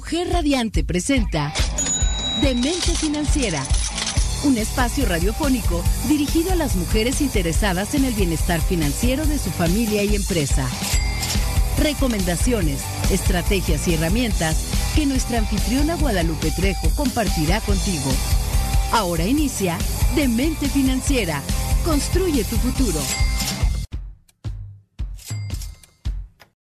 Mujer Radiante presenta Demente Financiera, un espacio radiofónico dirigido a las mujeres interesadas en el bienestar financiero de su familia y empresa. Recomendaciones, estrategias y herramientas que nuestra anfitriona Guadalupe Trejo compartirá contigo. Ahora inicia Demente Financiera. Construye tu futuro.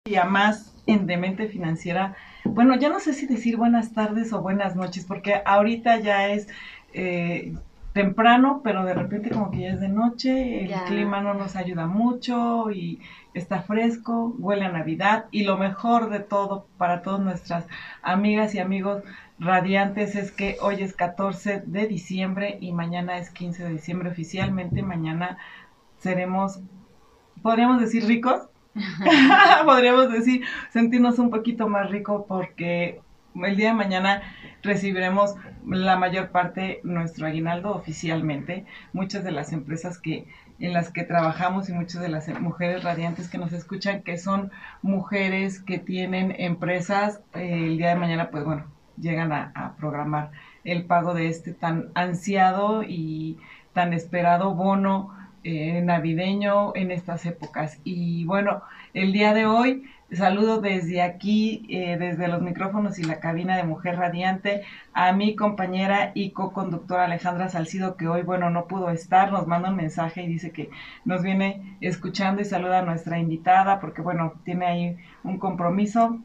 Y a más en Demente Financiera. Bueno, ya no sé si decir buenas tardes o buenas noches, porque ahorita ya es eh, temprano, pero de repente como que ya es de noche, el Ya. clima no nos ayuda mucho y está fresco, huele a Navidad y lo mejor de todo para todas nuestras amigas y amigos radiantes es que hoy es 14 de diciembre y mañana es 15 de diciembre oficialmente, mañana seremos, podríamos decir ricos, podríamos decir sentirnos un poquito más rico porque el día de mañana recibiremos la mayor parte nuestro aguinaldo oficialmente. Muchas de las empresas que en las que trabajamos y muchas de las mujeres radiantes que nos escuchan que son mujeres que tienen empresas eh, el día de mañana pues bueno llegan a, a programar el pago de este tan ansiado y tan esperado bono eh, navideño en estas épocas. Y bueno, el día de hoy saludo desde aquí, eh, desde los micrófonos y la cabina de Mujer Radiante, a mi compañera y co-conductora Alejandra Salcido, que hoy, bueno, no pudo estar, nos manda un mensaje y dice que nos viene escuchando y saluda a nuestra invitada, porque bueno, tiene ahí un compromiso.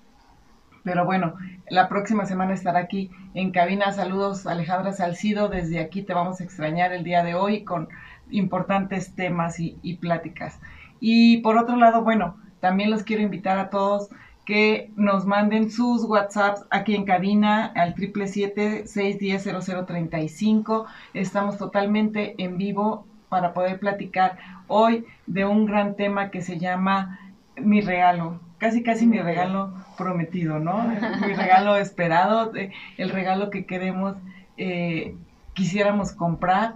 Pero bueno, la próxima semana estará aquí en cabina. Saludos, Alejandra Salcido. Desde aquí te vamos a extrañar el día de hoy con importantes temas y, pláticas. Y por otro lado, bueno, también los quiero invitar a todos que nos manden sus WhatsApps aquí en cabina al 777-610-0035. Estamos totalmente en vivo para poder platicar hoy de un gran tema que se llama Mi regalo. Casi, casi mi regalo prometido, ¿no? Mi regalo esperado, eh, el regalo que queremos, eh, quisiéramos comprar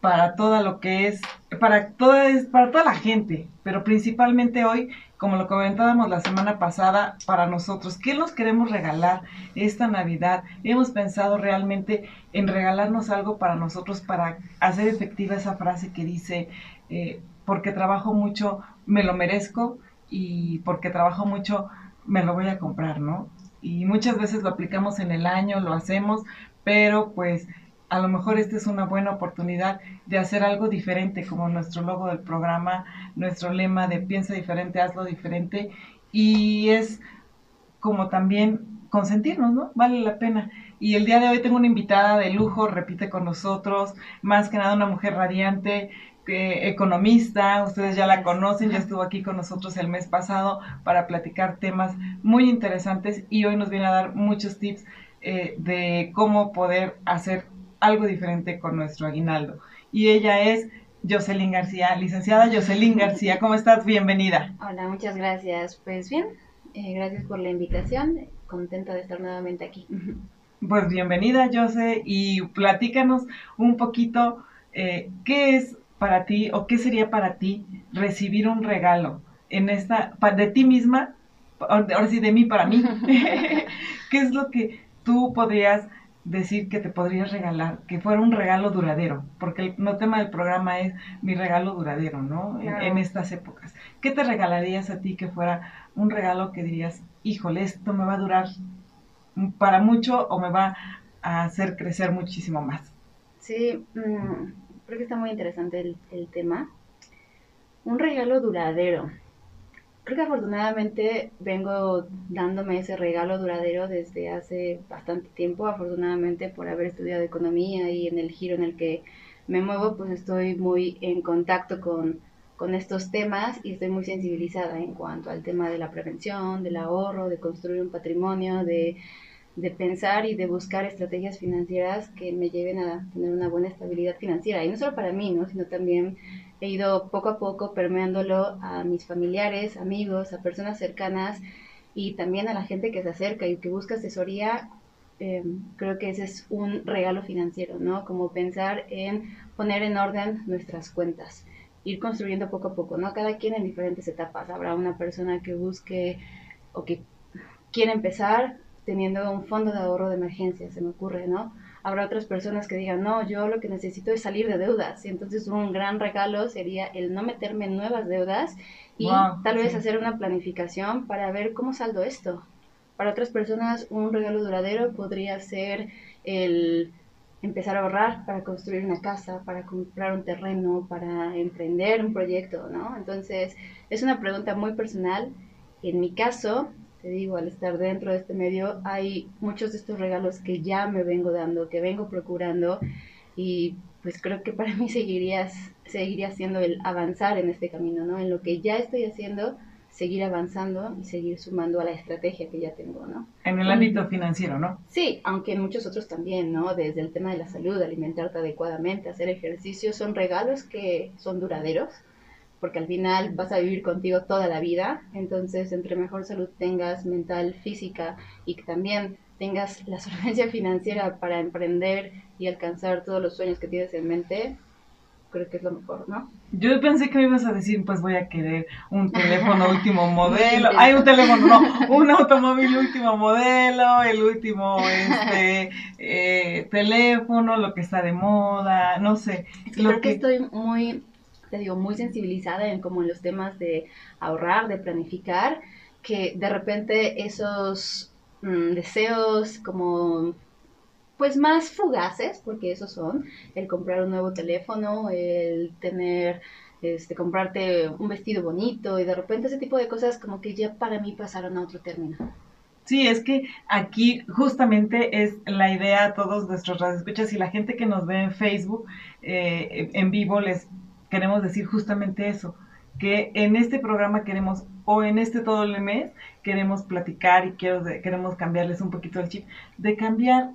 para toda lo que es, para toda, para toda la gente, pero principalmente hoy, como lo comentábamos la semana pasada, para nosotros, ¿qué nos queremos regalar esta Navidad? Hemos pensado realmente en regalarnos algo para nosotros, para hacer efectiva esa frase que dice, eh, porque trabajo mucho, me lo merezco, y porque trabajo mucho, me lo voy a comprar, ¿no? Y muchas veces lo aplicamos en el año, lo hacemos, pero pues a lo mejor esta es una buena oportunidad de hacer algo diferente, como nuestro logo del programa, nuestro lema de piensa diferente, hazlo diferente, y es como también consentirnos, ¿no? Vale la pena. Y el día de hoy tengo una invitada de lujo, repite con nosotros, más que nada una mujer radiante, eh, economista, ustedes ya la conocen, ya estuvo aquí con nosotros el mes pasado para platicar temas muy interesantes y hoy nos viene a dar muchos tips eh, de cómo poder hacer algo diferente con nuestro aguinaldo. Y ella es Jocelyn García, licenciada Jocelyn García, ¿cómo estás? Bienvenida. Hola, muchas gracias. Pues bien, eh, gracias por la invitación. Contenta de estar nuevamente aquí. Pues bienvenida, Jose, y platícanos un poquito eh, qué es para ti o qué sería para ti recibir un regalo en esta, de ti misma, ahora ahora sí, de mí para mí. ¿Qué es lo que tú podrías decir que te podrías regalar, que fuera un regalo duradero? Porque el, no tema del programa es mi regalo duradero, ¿no? En- Claro. en estas épocas. ¿Qué te regalarías a ti que fuera un regalo que dirías, híjole, esto me va a durar para mucho o me va a hacer crecer muchísimo más. Sí, mm, creo que está muy interesante el, el tema. Un regalo duradero. Creo que afortunadamente vengo dándome ese regalo duradero desde hace bastante tiempo. Afortunadamente por haber estudiado economía y en el giro en el que me muevo, pues estoy muy en contacto con, con estos temas y estoy muy sensibilizada en cuanto al tema de la prevención, del ahorro, de construir un patrimonio, de de pensar y de buscar estrategias financieras que me lleven a tener una buena estabilidad financiera. Y no solo para mí, ¿no? sino también he ido poco a poco permeándolo a mis familiares, amigos, a personas cercanas y también a la gente que se acerca y que busca asesoría. Eh, creo que ese es un regalo financiero, ¿no? Como pensar en poner en orden nuestras cuentas, ir construyendo poco a poco, ¿no? Cada quien en diferentes etapas. Habrá una persona que busque o que quiere empezar teniendo un fondo de ahorro de emergencia, se me ocurre, ¿no? Habrá otras personas que digan, no, yo lo que necesito es salir de deudas. Y entonces un gran regalo sería el no meterme en nuevas deudas y tal vez hacer una planificación para ver cómo saldo esto. Para otras personas un regalo duradero podría ser el empezar a ahorrar para construir una casa, para comprar un terreno, para emprender un proyecto, ¿no? Entonces, es una pregunta muy personal. En mi caso, te digo, al estar dentro de este medio, hay muchos de estos regalos que ya me vengo dando, que vengo procurando y pues creo que para mí seguirías, seguiría siendo el avanzar en este camino, ¿no? En lo que ya estoy haciendo, seguir avanzando y seguir sumando a la estrategia que ya tengo, ¿no? En el ámbito financiero, ¿no? Sí, aunque en muchos otros también, ¿no? Desde el tema de la salud, alimentarte adecuadamente, hacer ejercicio, son regalos que son duraderos, porque al final vas a vivir contigo toda la vida, entonces entre mejor salud tengas mental, física y que también tengas la solvencia financiera para emprender y alcanzar todos los sueños que tienes en mente, creo que es lo mejor, ¿no? Yo pensé que me ibas a decir, pues voy a querer un teléfono último modelo, hay un teléfono, no, un automóvil último modelo, el último este eh, teléfono, lo que está de moda, no sé. creo que... estoy muy, te digo, muy sensibilizada en como en los temas de ahorrar, de planificar, que de repente esos mm, deseos como pues más fugaces, porque esos son, el comprar un nuevo teléfono, el tener, este, comprarte un vestido bonito y de repente ese tipo de cosas como que ya para mí pasaron a otro término. Sí, es que aquí justamente es la idea a todos nuestros radioescuchas y la gente que nos ve en Facebook eh, en vivo les queremos decir justamente eso, que en este programa queremos o en este todo el mes queremos platicar y quiero, queremos cambiarles un poquito el chip, de cambiar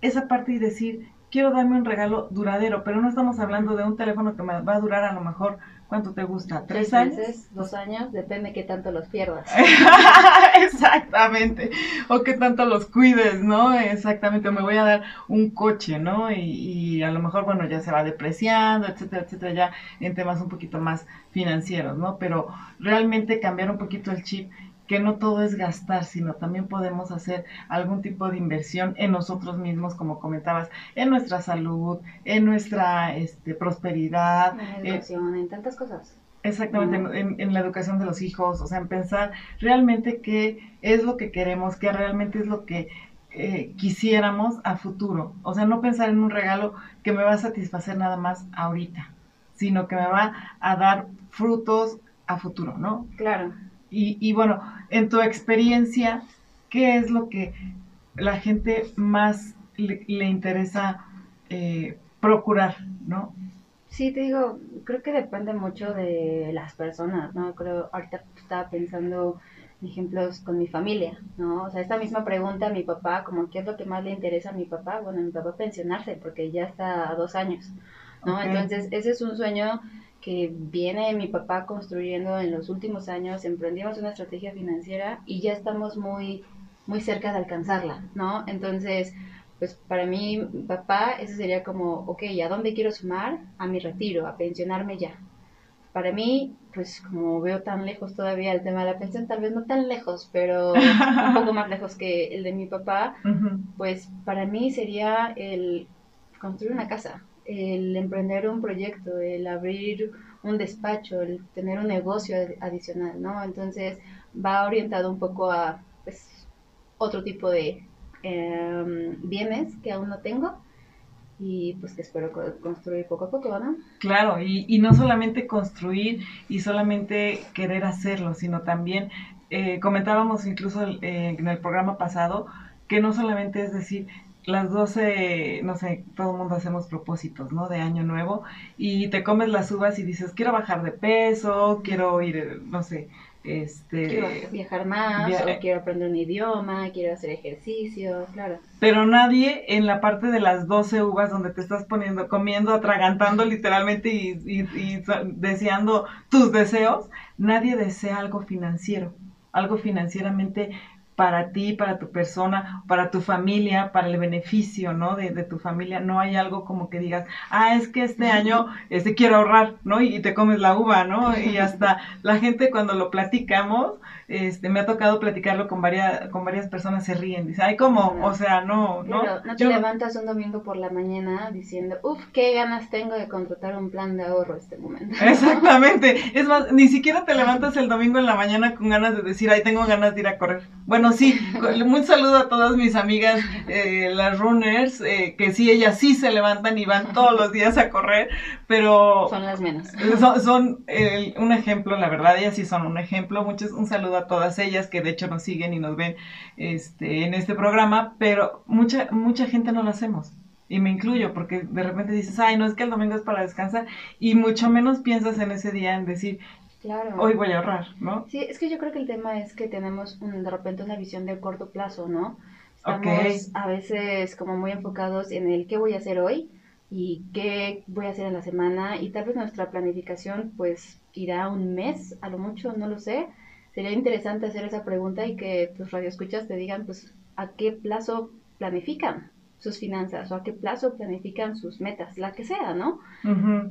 esa parte y decir, quiero darme un regalo duradero, pero no estamos hablando de un teléfono que me va a durar a lo mejor, ¿cuánto te gusta? ¿Tres, años? dos años, depende qué tanto los pierdas. Exactamente, o qué tanto los cuides, ¿no? Exactamente, me voy a dar un coche, ¿no? Y, y a lo mejor, bueno, ya se va depreciando, etcétera, etcétera, ya en temas un poquito más financieros, ¿no? Pero realmente cambiar un poquito el chip que no todo es gastar, sino también podemos hacer algún tipo de inversión en nosotros mismos, como comentabas, en nuestra salud, en nuestra este, prosperidad. En la educación, en tantas cosas. Exactamente, en, la educación de los hijos, o sea, en pensar realmente qué es lo que queremos, qué realmente es lo que eh, quisiéramos a futuro. O sea, no pensar en un regalo que me va a satisfacer nada más ahorita, sino que me va a dar frutos a futuro, ¿no? Claro. Y, y bueno, en tu experiencia, ¿qué es lo que la gente más le, interesa eh, procurar, no? Sí, te digo, creo que depende mucho de las personas, ¿no? Creo, ahorita estaba pensando en ejemplos con mi familia, ¿no? O sea, esta misma pregunta a mi papá, como qué es lo que más le interesa a mi papá, bueno, a mi papá pensionarse, porque ya está a dos años, ¿no? Entonces, ese es un sueño que viene mi papá construyendo en los últimos años, emprendimos una estrategia financiera y ya estamos muy, muy cerca de alcanzarla, ¿no? Entonces, pues para mí, papá, eso sería como, ok, ¿a dónde quiero sumar? A mi retiro, a pensionarme ya. Para mí, pues como veo tan lejos todavía el tema de la pensión, tal vez no tan lejos, pero un poco más lejos que el de mi papá, pues para mí sería el construir una casa, el emprender un proyecto, el abrir un despacho, el tener un negocio adicional, ¿no? Entonces va orientado un poco a pues, otro tipo de em, bienes que aún no tengo y pues que espero construir poco a poco, ¿no? Claro, y, y no solamente construir y solamente querer hacerlo, sino también eh, comentábamos incluso eh, en el programa pasado que no solamente es decir, las 12, no sé, todo el mundo hacemos propósitos, ¿no? De año nuevo y te comes las uvas y dices, quiero bajar de peso, quiero ir, no sé, este... Quiero viajar más, o quiero aprender un idioma, quiero hacer ejercicio, claro. Pero nadie en la parte de las 12 uvas donde te estás poniendo, comiendo, atragantando literalmente y, y, y deseando tus deseos, nadie desea algo financiero, algo financieramente para ti, para tu persona, para tu familia, para el beneficio, ¿no? De, tu familia. No hay algo como que digas, ah, es que este año este, quiero ahorrar, ¿no? Y, te comes la uva, ¿no? Y hasta la gente cuando lo platicamos, este, me ha tocado platicarlo con varias, con varias personas, se ríen, dice, ay, ¿cómo? O sea, no, no. no te levantas un domingo por la mañana diciendo, uff, qué ganas tengo de contratar un plan de ahorro este momento. Exactamente, es más, ni siquiera te levantas el domingo en la mañana con ganas de decir, ay, tengo ganas de ir a correr. Bueno, sí, un saludo a todas mis amigas, eh, las runners, eh, que sí, ellas sí se levantan y van todos los días a correr, pero... Son las menos. Son, un ejemplo, la verdad, ellas sí son un ejemplo. Muchos, un saludo a todas ellas que de hecho nos siguen y nos ven este, en este programa, pero mucha, mucha gente no lo hacemos. Y me incluyo porque de repente dices, ay, no es que el domingo es para descansar y mucho menos piensas en ese día en decir, Claro. Hoy voy a ahorrar, ¿no? Sí, es que yo creo que el tema es que tenemos de repente una visión de corto plazo, ¿no? Estamos a veces como muy enfocados en el qué voy a hacer hoy y qué voy a hacer en la semana y tal vez nuestra planificación pues irá un mes, a lo mucho, no lo sé. Sería interesante hacer esa pregunta y que tus radioescuchas te digan pues a qué plazo planifican sus finanzas o a qué plazo planifican sus metas, la que sea, ¿no?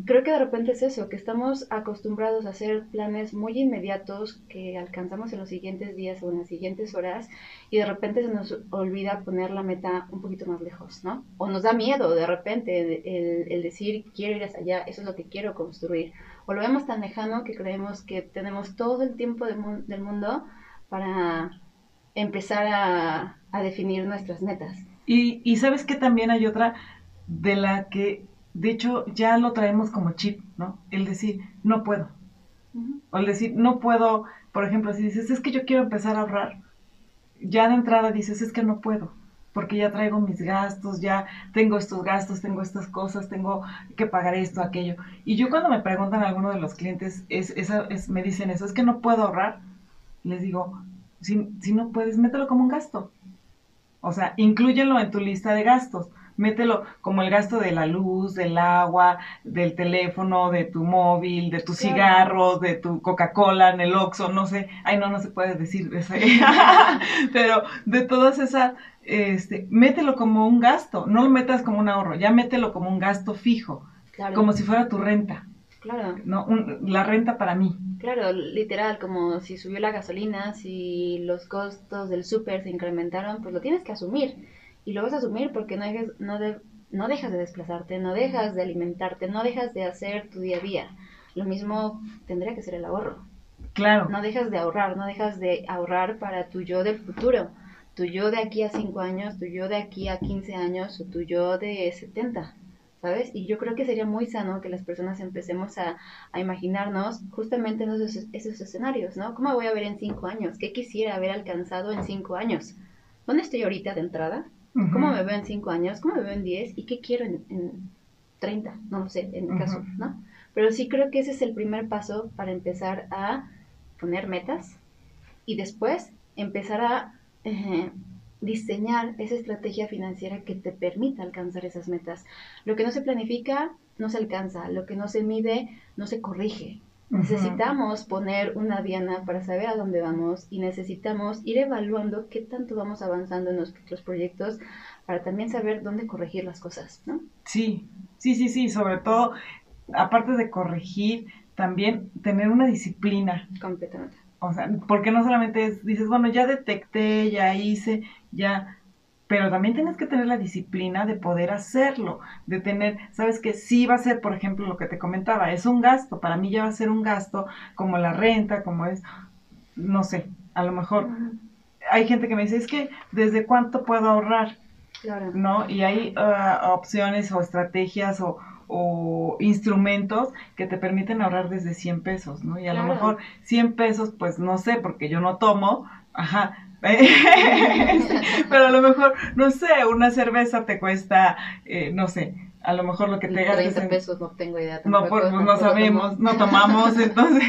Creo que de repente es eso, que estamos acostumbrados a hacer planes muy inmediatos que alcanzamos en los siguientes días o en las siguientes horas y de repente se nos olvida poner la meta un poquito más lejos, ¿no? O nos da miedo de repente el, decir quiero ir hacia allá, eso es lo que quiero construir. O lo vemos tan lejano que creemos que tenemos todo el tiempo del, mundo para empezar a, a definir nuestras metas. Y, y sabes que también hay otra de la que, de hecho, ya lo traemos como chip, ¿no? El decir, no puedo. O el decir, no puedo, por ejemplo, si dices, es que yo quiero empezar a ahorrar, ya de entrada dices, es que no puedo, porque ya traigo mis gastos, ya tengo estos gastos, tengo estas cosas, tengo que pagar esto, aquello. Y yo cuando me preguntan a alguno de los clientes, es, es, me dicen eso, es que no puedo ahorrar, les digo, si, si no puedes, mételo como un gasto. O sea, inclúyelo en tu lista de gastos. Mételo como el gasto de la luz, del agua, del teléfono, de tu móvil, de tus cigarros, de tu Coca-Cola en el Oxxo, no sé. Ay, no, no se puede decir eso. Pero de todas esas, este, mételo como un gasto. No lo metas como un ahorro, ya mételo como un gasto fijo. Como si fuera tu renta. Claro. No, la renta para mí. Claro, literal, como si subió la gasolina, si los costos del súper se incrementaron, pues lo tienes que asumir. Y lo vas a asumir porque no, dejes, no, no dejas de desplazarte, no dejas de alimentarte, no dejas de hacer tu día a día. Lo mismo tendría que ser el ahorro. Claro. No dejas de ahorrar, no dejas de ahorrar para tu yo del futuro. Tu yo de aquí a 5 años, tu yo de aquí a 15 años o tu yo de 70. ¿Sabes? Y yo creo que sería muy sano que las personas empecemos a, imaginarnos justamente en esos, esos, escenarios, ¿no? ¿Cómo voy a ver en cinco años? ¿Qué quisiera haber alcanzado en cinco años? ¿Dónde estoy ahorita de entrada? ¿Cómo me veo en cinco años? ¿Cómo me veo en diez? ¿Y qué quiero en, en 30? No lo sé, en mi caso, ¿no? Pero sí creo que ese es el primer paso para empezar a poner metas y después empezar a eh, diseñar esa estrategia financiera que te permita alcanzar esas metas. Lo que no se planifica no se alcanza, lo que no se mide no se corrige. Necesitamos poner una diana para saber a dónde vamos y necesitamos ir evaluando qué tanto vamos avanzando en nuestros proyectos para también saber dónde corregir las cosas, ¿no? Sí, sí, sí, sí, sobre todo, aparte de corregir, también tener una disciplina. Completamente. O sea, porque no solamente es, dices, bueno, ya detecté, ya hice, ya, pero también tienes que tener la disciplina de poder hacerlo, de tener, sabes que sí va a ser, por ejemplo, lo que te comentaba, es un gasto, para mí ya va a ser un gasto como la renta, como es, no sé, a lo mejor hay gente que me dice, es que desde cuánto puedo ahorrar, claro. ¿no? Y hay uh, opciones o estrategias o, o instrumentos que te permiten ahorrar desde 100 pesos, ¿no? Y a lo mejor 100 pesos, pues no sé, porque yo no tomo, ajá, pero a lo mejor, no sé, una cerveza te cuesta, eh, no sé, a lo mejor lo que te gastes. 30 pesos no tengo idea. no, pues, no, sabemos, no tomamos, entonces,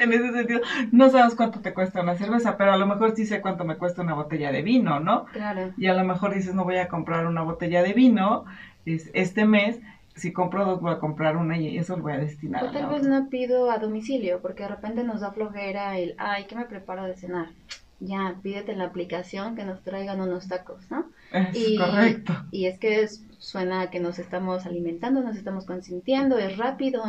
en ese sentido, no sabes cuánto te cuesta una cerveza, pero a lo mejor sí sé cuánto me cuesta una botella de vino, ¿no? Claro. Y a lo mejor dices, no voy a comprar una botella de vino este mes, si compro dos voy a comprar una y eso lo voy a destinar. O tal vez no pido a domicilio porque de repente nos da flojera el, ay, ¿qué me preparo de cenar? Ya, pídete en la aplicación que nos traigan unos tacos, ¿no? Es y, correcto. Y es que suena que nos estamos alimentando, nos estamos consintiendo, es rápido,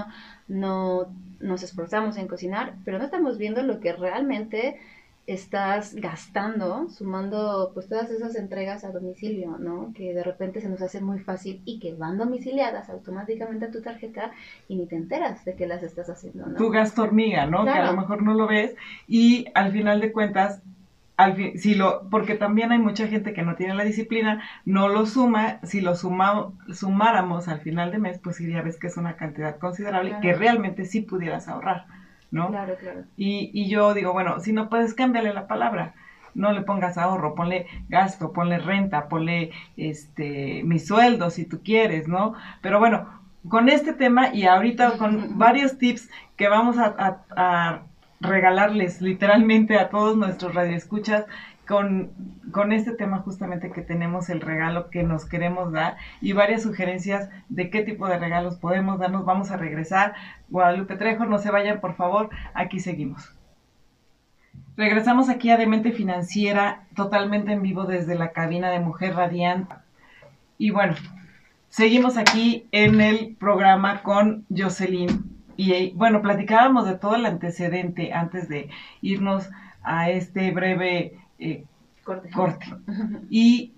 no nos esforzamos en cocinar, pero no estamos viendo lo que realmente estás gastando, sumando pues todas esas entregas a domicilio, ¿no? Que de repente se nos hace muy fácil y que van domiciliadas automáticamente a tu tarjeta y ni te enteras de que las estás haciendo, ¿no? Tu gasto hormiga, ¿no? Que a lo mejor no lo ves y al final de cuentas al si lo, porque también hay mucha gente que no tiene la disciplina, no lo suma, si lo suma, sumáramos al final de mes, pues ya ves que es una cantidad considerable que realmente sí pudieras ahorrar, ¿no? Claro, claro. Y, y yo digo, bueno, si no puedes, cámbiale la palabra. No le pongas ahorro, ponle gasto, ponle renta, ponle este mi sueldo si tú quieres, ¿no? Pero bueno, con este tema y ahorita con varios tips que vamos a regalarles literalmente a todos nuestros radioescuchas con, con este tema justamente que tenemos el regalo que nos queremos dar y varias sugerencias de qué tipo de regalos podemos darnos. Vamos a regresar. Guadalupe Trejo, no se vayan por favor, aquí seguimos. Regresamos aquí a Demente Financiera, totalmente en vivo desde la cabina de Mujer Radiante. Y bueno, seguimos aquí en el programa con Jocelyn y bueno, platicábamos de todo el antecedente antes de irnos a este breve eh, corte. Y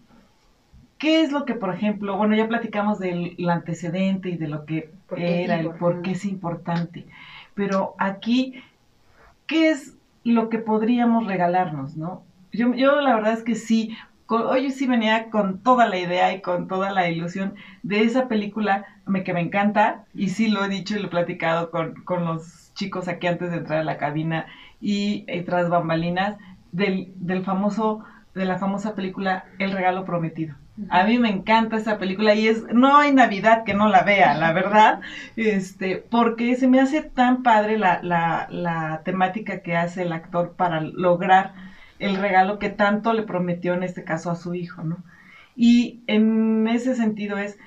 qué es lo que, por ejemplo, bueno, ya platicamos del antecedente y de lo que era, el por qué es importante. Pero aquí, ¿qué es lo que podríamos regalarnos, no? Yo, yo la verdad es que sí, hoy sí venía con toda la idea y con toda la ilusión de esa película que me encanta y sí lo he dicho y lo he platicado con, los chicos aquí antes de entrar a la cabina y, tras bambalinas del, del famoso de la famosa película El regalo prometido. A mí me encanta esa película y es no hay Navidad que no la vea, la verdad, este, porque se me hace tan padre la, la, la temática que hace el actor para lograr el regalo que tanto le prometió en este caso a su hijo, ¿no? Y en ese sentido es,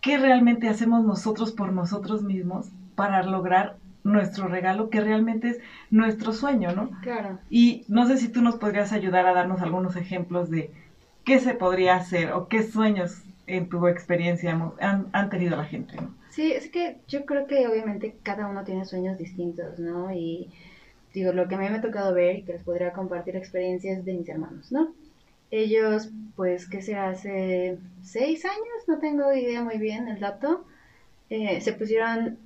¿qué realmente hacemos nosotros por nosotros mismos para lograr nuestro regalo que realmente es nuestro sueño, ¿no? Claro. Y no sé si tú nos podrías ayudar a darnos algunos ejemplos de qué se podría hacer o qué sueños en tu experiencia han, han tenido la gente, ¿no? Sí, es que yo creo que obviamente cada uno tiene sueños distintos, ¿no? Y digo, lo que a mí me ha tocado ver y que les podría compartir experiencias de mis hermanos, ¿no? Ellos, pues, ¿qué se hace? ¿Seis años? No tengo idea muy bien el dato. Eh, se pusieron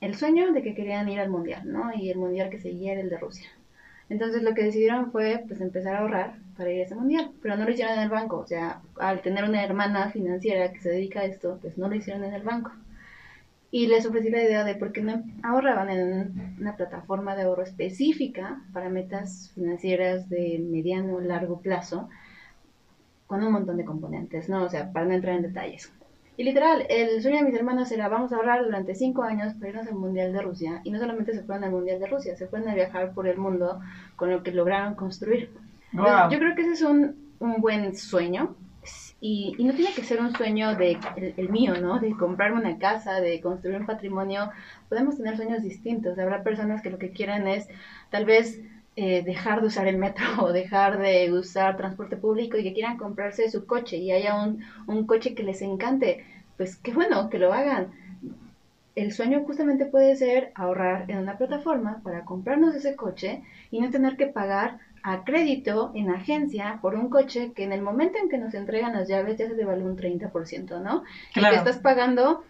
el sueño de que querían ir al mundial, ¿no? Y el mundial que seguía era el de Rusia. Entonces lo que decidieron fue, pues, empezar a ahorrar para ir a ese mundial, pero no lo hicieron en el banco. O sea, al tener una hermana financiera que se dedica a esto, pues no lo hicieron en el banco y les ofrecí la idea de por qué no ahorraban en una plataforma de ahorro específica para metas financieras de mediano o largo plazo con un montón de componentes, ¿no? O sea, para no entrar en detalles. Y literal, el sueño de mis hermanos era vamos a ahorrar durante cinco años para irnos al Mundial de Rusia. Y no solamente se fueron al Mundial de Rusia, se fueron a viajar por el mundo con lo que lograron construir. yo creo que ese es un, un buen sueño y, no tiene que ser un sueño de el, mío, ¿no? De comprarme una casa, de construir un patrimonio. Podemos tener sueños distintos. Habrá personas que lo que quieran es tal vez eh, dejar de usar el metro o dejar de usar transporte público y que quieran comprarse su coche y haya un, un coche que les encante. Pues qué bueno que lo hagan. El sueño justamente puede ser ahorrar en una plataforma para comprarnos ese coche y no tener que pagar a crédito en agencia por un coche que en el momento en que nos entregan las llaves ya se devalúa un 30%, ¿no? Y que estás pagando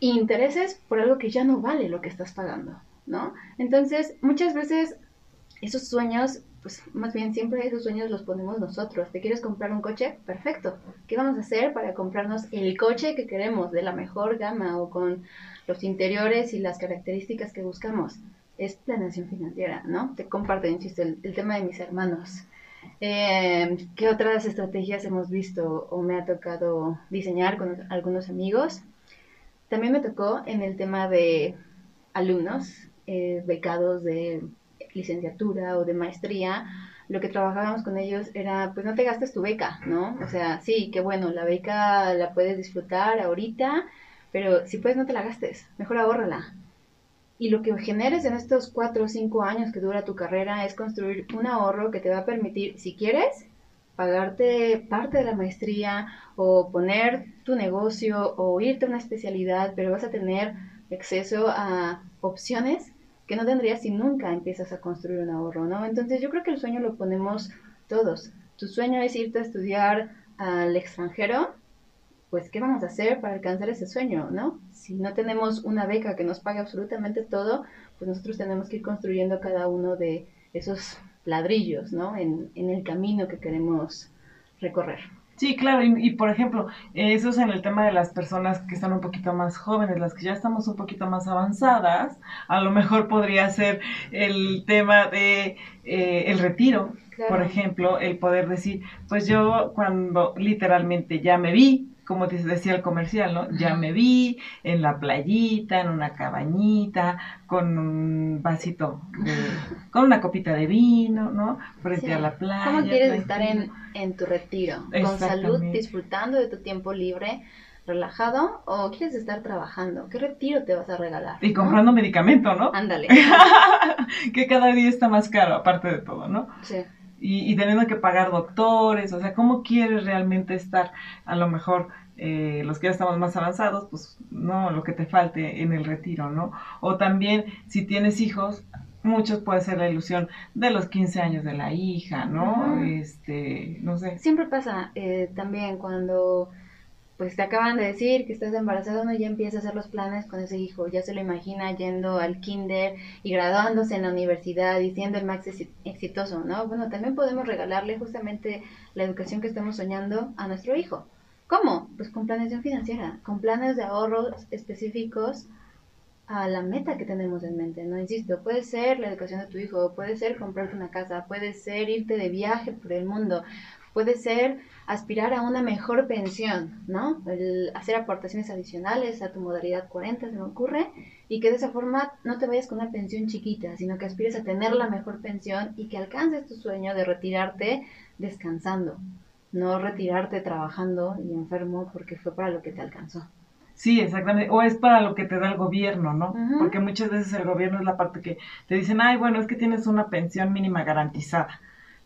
intereses por algo que ya no vale lo que estás pagando, ¿no? Entonces, muchas veces esos sueños, pues más bien siempre esos sueños los ponemos nosotros. ¿Te quieres comprar un coche? Perfecto. ¿Qué vamos a hacer para comprarnos el coche que queremos de la mejor gama o con los interiores y las características que buscamos? Es planeación financiera, ¿no? Te comparto, insisto, el, tema de mis hermanos. Eh, ¿Qué otras estrategias hemos visto o me ha tocado diseñar con algunos amigos? También me tocó en el tema de alumnos eh, becados de licenciatura o de maestría. Lo que trabajábamos con ellos era, pues no te gastes tu beca, ¿no? O sea, sí, qué bueno, la beca la puedes disfrutar ahorita, pero si puedes no te la gastes, mejor ahórrala, y lo que generes en estos cuatro o cinco años que dura tu carrera es construir un ahorro que te va a permitir, si quieres, pagarte parte de la maestría o poner tu negocio o irte a una especialidad, pero vas a tener acceso a opciones que no tendrías si nunca empiezas a construir un ahorro, ¿no? Entonces yo creo que el sueño lo ponemos todos. Tu sueño es irte a estudiar al extranjero, pues ¿qué vamos a hacer para alcanzar ese sueño, ¿no? Si no tenemos una beca que nos pague absolutamente todo, pues nosotros tenemos que ir construyendo cada uno de esos ladrillos, ¿no? En, en el camino que queremos recorrer. Sí, claro, y, por ejemplo, eso es en el tema de las personas que están un poquito más jóvenes, las que ya estamos un poquito más avanzadas, a lo mejor podría ser el tema de eh, el retiro, por ejemplo, el poder decir, pues yo cuando literalmente ya me vi, como decía el comercial, ¿no? Ya me vi en la playita, en una cabañita, con un vasito, con una copita de vino, ¿no? Frente a la playa. ¿Cómo quieres estar en, en tu retiro? Con salud, disfrutando de tu tiempo libre, relajado, o quieres estar trabajando? ¿Qué retiro te vas a regalar? Y comprando medicamento, ¿no? Ándale. que cada día está más caro, aparte de todo, ¿no? Sí y, teniendo que pagar doctores, o sea, ¿cómo quieres realmente estar? A lo mejor eh, los que ya estamos más avanzados, pues no, lo que te falte en el retiro, ¿no? O también si tienes hijos, muchos puede ser la ilusión de los 15 años de la hija, ¿no? Este, no sé. Siempre pasa eh, también cuando pues te acaban de decir que estás embarazada, uno ya empieza a hacer los planes con ese hijo, ya se lo imagina yendo al kinder y graduándose en la universidad y siendo el más exitoso, ¿no? Bueno, también podemos regalarle justamente la educación que estamos soñando a nuestro hijo. ¿Cómo? Pues con planeación financiera, con planes de ahorros específicos a la meta que tenemos en mente, ¿no? Insisto, puede ser la educación de tu hijo, puede ser comprarte una casa, puede ser irte de viaje por el mundo, puede ser aspirar a una mejor pensión, ¿no? El hacer aportaciones adicionales a tu modalidad 40, se me ocurre, y que de esa forma no te vayas con una pensión chiquita, sino que aspires a tener la mejor pensión y que alcances tu sueño de retirarte descansando, no retirarte trabajando y enfermo porque fue para lo que te alcanzó. Sí, exactamente. O es para lo que te da el gobierno, ¿no? Porque muchas veces el gobierno es la parte que te dicen, ay, bueno, es que tienes una pensión mínima garantizada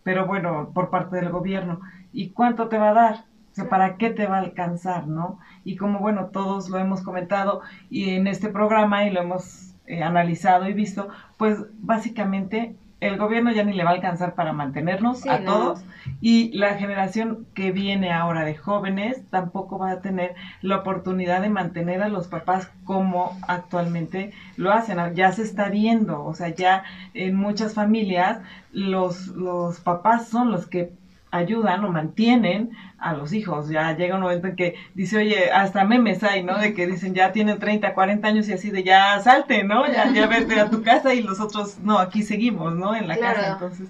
pero bueno, por parte del gobierno. ¿Y cuánto te va a dar? O sea, ¿para qué te va a alcanzar, no? Y como, bueno, todos lo hemos comentado y en este programa y lo hemos eh, analizado y visto, pues básicamente el gobierno ya ni le va a alcanzar para mantenernos a todos y la generación que viene ahora de jóvenes tampoco va a tener la oportunidad de mantener a los papás como actualmente lo hacen. Ya se está viendo, o sea, ya en muchas familias los, los papás son los que ayudan o mantienen a los hijos. Ya llega un momento en que dice, oye, hasta memes hay, ¿no? De que dicen, ya tienen 30, 40 años y así de ya salte, ¿no? Ya, ya vete a tu casa y los otros, no, aquí seguimos, ¿no? En la casa. Entonces,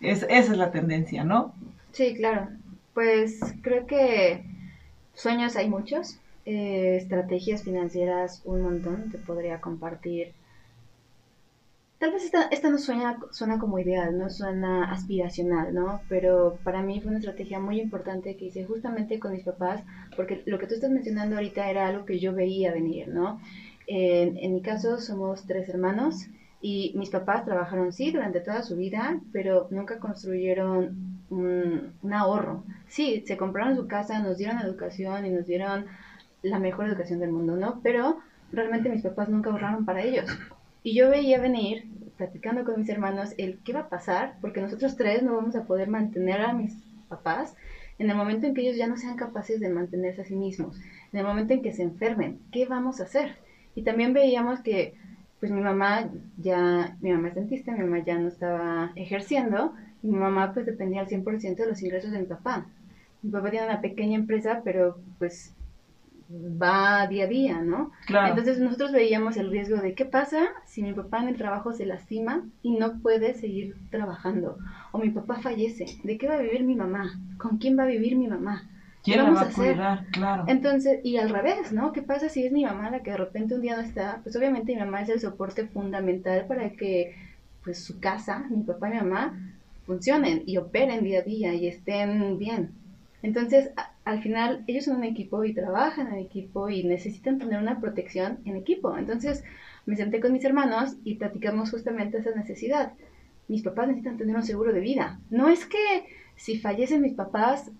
es, esa es la tendencia, ¿no? Sí, claro. Pues creo que sueños hay muchos, eh, estrategias financieras un montón, te podría compartir Tal vez esta, no suena, suena como ideal, no suena aspiracional, ¿no? Pero para mí fue una estrategia muy importante que hice justamente con mis papás, porque lo que tú estás mencionando ahorita era algo que yo veía venir, ¿no? En, en mi caso somos tres hermanos y mis papás trabajaron, sí, durante toda su vida, pero nunca construyeron un, un ahorro. Sí, se compraron su casa, nos dieron educación y nos dieron la mejor educación del mundo, ¿no? Pero realmente mis papás nunca ahorraron para ellos. Y yo veía venir, platicando con mis hermanos, el qué va a pasar, porque nosotros tres no vamos a poder mantener a mis papás en el momento en que ellos ya no sean capaces de mantenerse a sí mismos, en el momento en que se enfermen, ¿qué vamos a hacer? Y también veíamos que, pues mi mamá ya, mi mamá es dentista, mi mamá ya no estaba ejerciendo, y mi mamá pues dependía al 100% de los ingresos de mi papá. Mi papá tiene una pequeña empresa, pero pues va día a día, ¿no? Claro. Entonces nosotros veíamos el riesgo de qué pasa si mi papá en el trabajo se lastima y no puede seguir trabajando, o mi papá fallece, ¿de qué va a vivir mi mamá? ¿Con quién va a vivir mi mamá? ¿Qué vamos a, hacer? Claro. Entonces, y al revés, ¿no? ¿Qué pasa si es mi mamá la que de repente un día no está? Pues obviamente mi mamá es el soporte fundamental para que pues su casa, mi papá y mi mamá, funcionen y operen día a día y estén bien. Entonces, al final, ellos son un equipo y trabajan en equipo y necesitan tener una protección en equipo. Entonces, me senté con mis hermanos y platicamos justamente esa necesidad. Mis papás necesitan tener un seguro de vida. No es que si fallecen mis papás,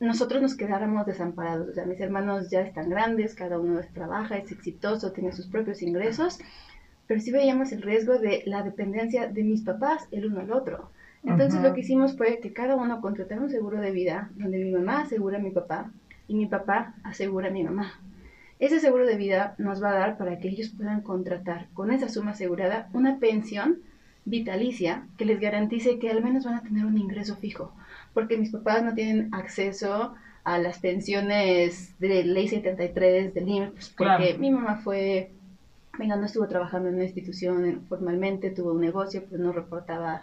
nosotros nos quedáramos desamparados. O sea, mis hermanos ya están grandes, cada uno trabaja, es exitoso, tiene sus propios ingresos, pero sí veíamos el riesgo de la dependencia de mis papás el uno al otro. Entonces lo que hicimos fue que cada uno contratara un seguro de vida donde mi mamá asegura a mi papá y mi papá asegura a mi mamá. Ese seguro de vida nos va a dar para que ellos puedan contratar con esa suma asegurada una pensión vitalicia que les garantice que al menos van a tener un ingreso fijo, porque mis papás no tienen acceso a las pensiones de ley 73 del IMSS, porque mi mamá fue, venga, no estuvo trabajando en una institución formalmente, tuvo un negocio, pues no reportaba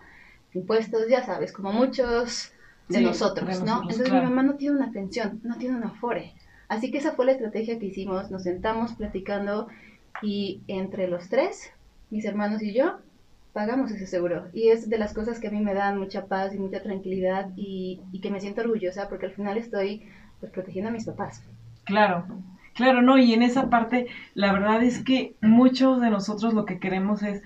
impuestos, ya sabes, como muchos de nosotros, ¿no? Entonces mi mamá no tiene una pensión, no tiene una afore. Así que esa fue la estrategia que hicimos, nos sentamos platicando y entre los tres, mis hermanos y yo, pagamos ese seguro. Y es de las cosas que a mí me dan mucha paz y mucha tranquilidad y, y que me siento orgullosa porque al final estoy pues protegiendo a mis papás. Claro, claro, no, y en esa parte la verdad es que muchos de nosotros lo que queremos es,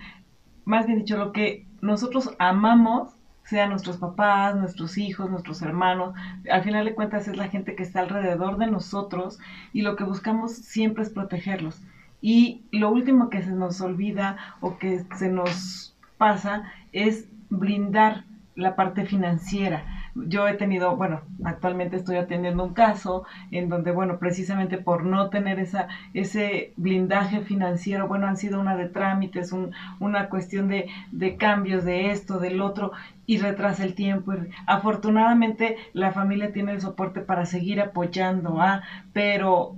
más bien dicho, lo que nosotros amamos sean nuestros papás, nuestros hijos, nuestros hermanos, al final de cuentas es la gente que está alrededor de nosotros y lo que buscamos siempre es protegerlos. Y lo último que se nos olvida o que se nos pasa es blindar la parte financiera. Yo he tenido, bueno, actualmente estoy atendiendo un caso en donde, bueno, precisamente por no tener esa, ese blindaje financiero, bueno, han sido una de trámites, un, una cuestión de, de cambios de esto, del otro, y retrasa el tiempo. Afortunadamente la familia tiene el soporte para seguir apoyando, ¿ah? pero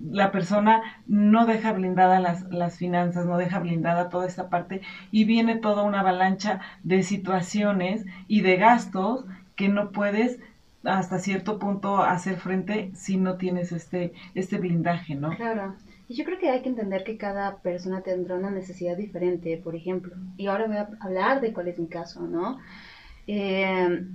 la persona no deja blindada las, las, finanzas, no deja blindada toda esta parte y viene toda una avalancha de situaciones y de gastos que no puedes hasta cierto punto hacer frente si no tienes este, este blindaje, ¿no? Claro. Y yo creo que hay que entender que cada persona tendrá una necesidad diferente, por ejemplo. Y ahora voy a hablar de cuál es mi caso, ¿no? Eh,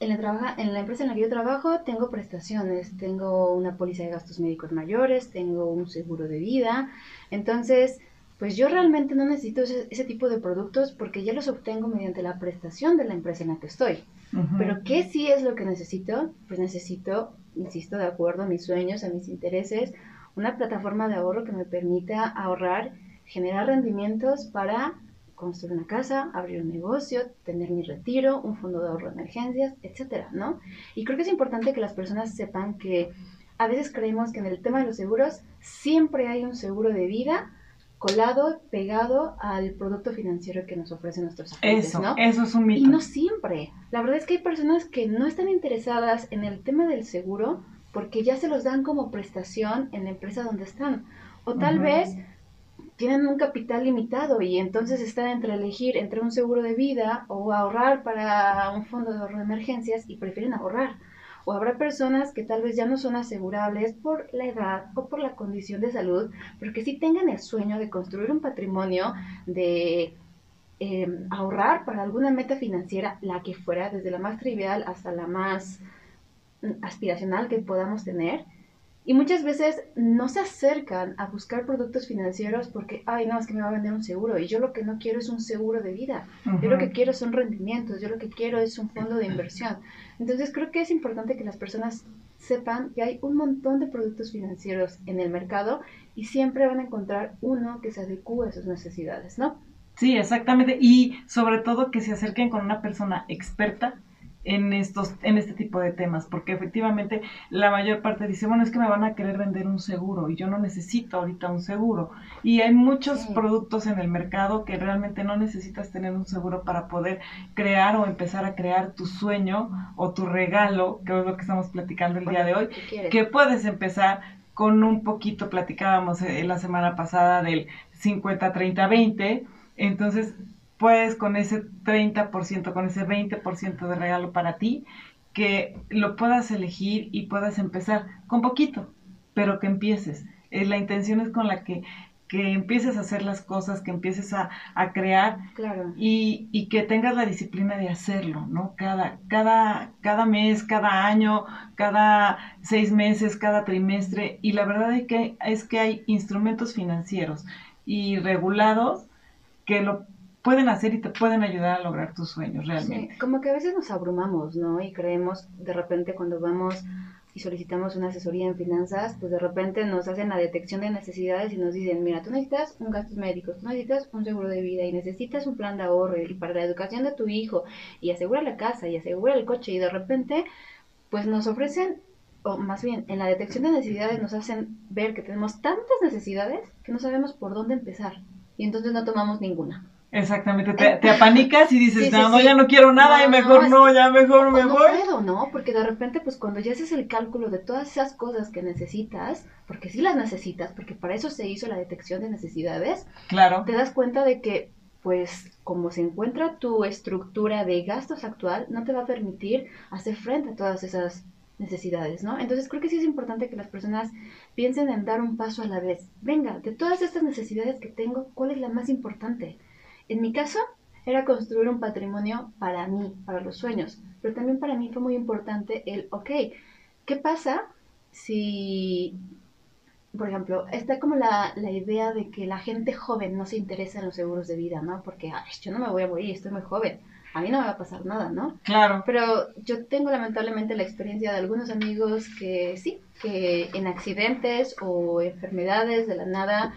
en la, en la empresa en la que yo trabajo tengo prestaciones, tengo una póliza de gastos médicos mayores, tengo un seguro de vida, entonces pues yo realmente no necesito ese, tipo de productos porque ya los obtengo mediante la prestación de la empresa en la que estoy. Pero ¿qué sí es lo que necesito? Pues necesito, insisto, de acuerdo a mis sueños, a mis intereses, una plataforma de ahorro que me permita ahorrar, generar rendimientos para construir una casa, abrir un negocio, tener mi retiro, un fondo de ahorro de emergencias, etcétera, ¿no? Y creo que es importante que las personas sepan que a veces creemos que en el tema de los seguros siempre hay un seguro de vida colado, pegado al producto financiero que nos ofrecen nuestros agentes, eso, Eso es un mito. Y no siempre. La verdad es que hay personas que no están interesadas en el tema del seguro porque ya se los dan como prestación en la empresa donde están. O tal vez tienen un capital limitado y entonces están entre elegir entre un seguro de vida o ahorrar para un fondo de ahorro de emergencias y prefieren ahorrar. O habrá personas que tal vez ya no son asegurables por la edad o por la condición de salud, pero que sí tengan el sueño de construir un patrimonio, de em, ahorrar para alguna meta financiera, la que fuera, desde la más trivial hasta la más mm, aspiracional que podamos tener y muchas veces no se acercan a buscar productos financieros porque, ay, no, es que me va a vender un seguro. Y yo lo que no quiero es un seguro de vida. Yo lo que quiero son rendimientos. Yo lo que quiero es un fondo de inversión. Entonces creo que es importante que las personas sepan que hay un montón de productos financieros en el mercado y siempre van a encontrar uno que se adecue a sus necesidades, ¿no? Sí, exactamente. Y sobre todo que se acerquen con una persona experta en estos en este tipo de temas porque efectivamente la mayor parte dice bueno es que me van a querer vender un seguro y yo no necesito ahorita un seguro y hay muchos productos en el mercado que realmente no necesitas tener un seguro para poder crear o empezar a crear tu sueño o tu regalo que es lo que estamos platicando el día de hoy que puedes empezar con un poquito platicábamos eh, la semana pasada del 50 30 20 entonces puedes con ese 30%, con ese 20% de regalo para ti, que lo puedas elegir y puedas empezar con poquito, pero que empieces. Eh, la intención es con la que, que empieces a hacer las cosas, que empieces a, crear y, y, que tengas la disciplina de hacerlo, ¿no? Cada, cada, cada mes, cada año, cada seis meses, cada trimestre. Y la verdad es que, es que hay instrumentos financieros y regulados que lo pueden hacer y te pueden ayudar a lograr tus sueños realmente. como que a veces nos abrumamos, ¿no? Y creemos de repente cuando vamos y solicitamos una asesoría en finanzas, pues de repente nos hacen la detección de necesidades y nos dicen, mira, tú necesitas un gasto médico, tú necesitas un seguro de vida y necesitas un plan de ahorro y para la educación de tu hijo y asegura la casa y asegura el coche y de repente pues nos ofrecen, o más bien en la detección de necesidades nos hacen ver que tenemos tantas necesidades que no sabemos por dónde empezar y entonces no tomamos ninguna. Exactamente, te, apanicas y dices, no, ya no quiero nada y mejor no, ya mejor me no voy. No puedo, ¿no? Porque de repente, pues cuando ya haces el cálculo de todas esas cosas que necesitas, porque sí las necesitas, porque para eso se hizo la detección de necesidades, claro. te das cuenta de que, pues, como se encuentra tu estructura de gastos actual, no te va a permitir hacer frente a todas esas necesidades, ¿no? Entonces creo que sí es importante que las personas piensen en dar un paso a la vez. Venga, de todas estas necesidades que tengo, ¿cuál es la más importante? En mi caso, era construir un patrimonio para mí, para los sueños, pero también para mí fue muy importante el, ok, ¿qué pasa si, por ejemplo, está como la, la idea de que la gente joven no se interesa en los seguros de vida, ¿no? Porque, ay, yo no me voy a morir, estoy muy joven, a mí no me va a pasar nada, ¿no? Claro. Pero yo tengo lamentablemente la experiencia de algunos amigos que sí, que en accidentes o enfermedades de la nada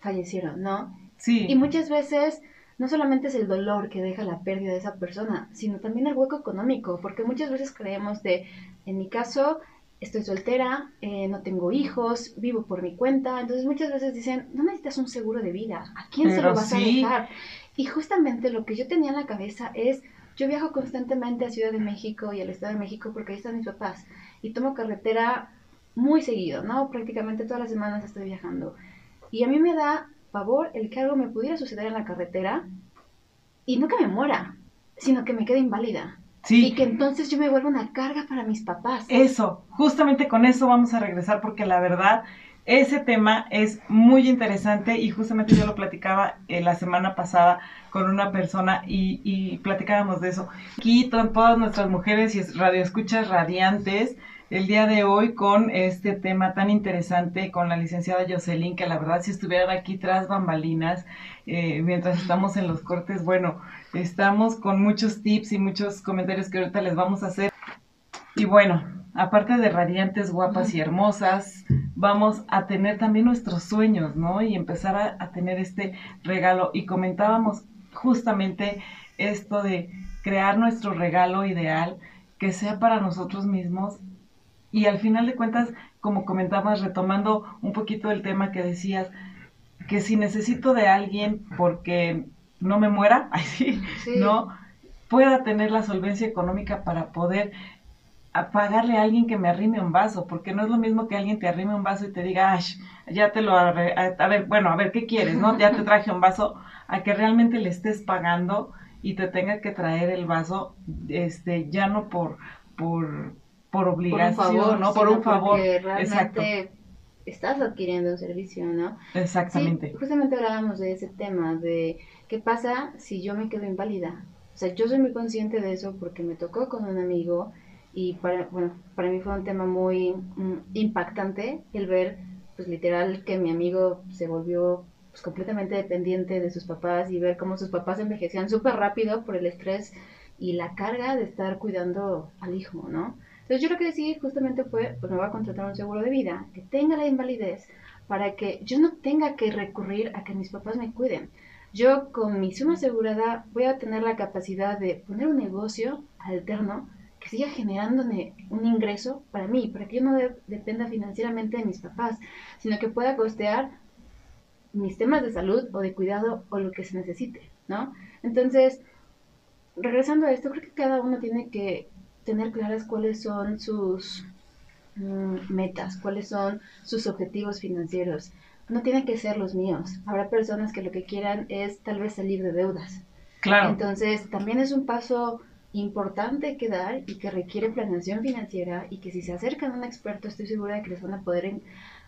fallecieron, ¿no? Y muchas veces no solamente es el dolor que deja la pérdida de esa persona, sino también el hueco económico, porque muchas veces creemos de, en mi caso, estoy soltera, eh, no tengo hijos, vivo por mi cuenta, entonces muchas veces dicen, no necesitas un seguro de vida, ¿a quién se lo vas a dejar? Y justamente lo que yo tenía en la cabeza es, yo viajo constantemente a Ciudad de México y al Estado de México porque ahí están mis papás, y tomo carretera muy seguido, ¿no? Prácticamente todas las semanas estoy viajando. Y a mí me da favor el que algo me pudiera suceder en la carretera y no que me muera, sino que me quede inválida. Sí. Y que entonces yo me vuelva una carga para mis papás. Eso, justamente con eso vamos a regresar porque la verdad, ese tema es muy interesante y justamente yo lo platicaba eh, la semana pasada con una persona y, y platicábamos de eso. Aquí todas nuestras mujeres y radioescuchas radiantes el día de hoy con este tema tan interesante con la licenciada Jocelyn, que la verdad si estuvieran aquí tras bambalinas, eh, mientras estamos en los cortes, bueno, estamos con muchos tips y muchos comentarios que ahorita les vamos a hacer. Y bueno, aparte de radiantes, guapas y hermosas, vamos a tener también nuestros sueños, ¿no? Y empezar a, a tener este regalo. Y comentábamos justamente esto de crear nuestro regalo ideal que sea para nosotros mismos y al final de cuentas, como comentabas, retomando un poquito el tema que decías, que si necesito de alguien porque no me muera, así, ¿no? Pueda tener la solvencia económica para poder pagarle a alguien que me arrime un vaso, porque no es lo mismo que alguien te arrime un vaso y te diga, ya te lo, a ver, bueno, a ver, ¿qué quieres, no? Ya te traje un vaso, a que realmente le estés pagando y te tenga que traer el vaso, este, ya no por, por, por obligación, ¿no? Por un favor. realmente estás adquiriendo un servicio, ¿no? Exactamente. Sí, justamente hablábamos de ese tema, de qué pasa si yo me quedo inválida. O sea, yo soy muy consciente de eso porque me tocó con un amigo y para, bueno, para mí fue un tema muy mm, impactante el ver, pues literal, que mi amigo se volvió pues, completamente dependiente de sus papás y ver cómo sus papás envejecían súper rápido por el estrés y la carga de estar cuidando al hijo, ¿no? Entonces yo lo que decidí justamente fue, pues me voy a contratar un seguro de vida que tenga la invalidez para que yo no tenga que recurrir a que mis papás me cuiden. Yo con mi suma asegurada voy a tener la capacidad de poner un negocio alterno que siga generándome un ingreso para mí, para que yo no dependa financieramente de mis papás, sino que pueda costear mis temas de salud o de cuidado o lo que se necesite, ¿no? Entonces, regresando a esto, creo que cada uno tiene que tener claras cuáles son sus mm, metas, cuáles son sus objetivos financieros. No tienen que ser los míos. Habrá personas que lo que quieran es tal vez salir de deudas. Claro. Entonces, también es un paso importante que dar y que requiere planeación financiera y que si se acercan a un experto estoy segura de que les van a poder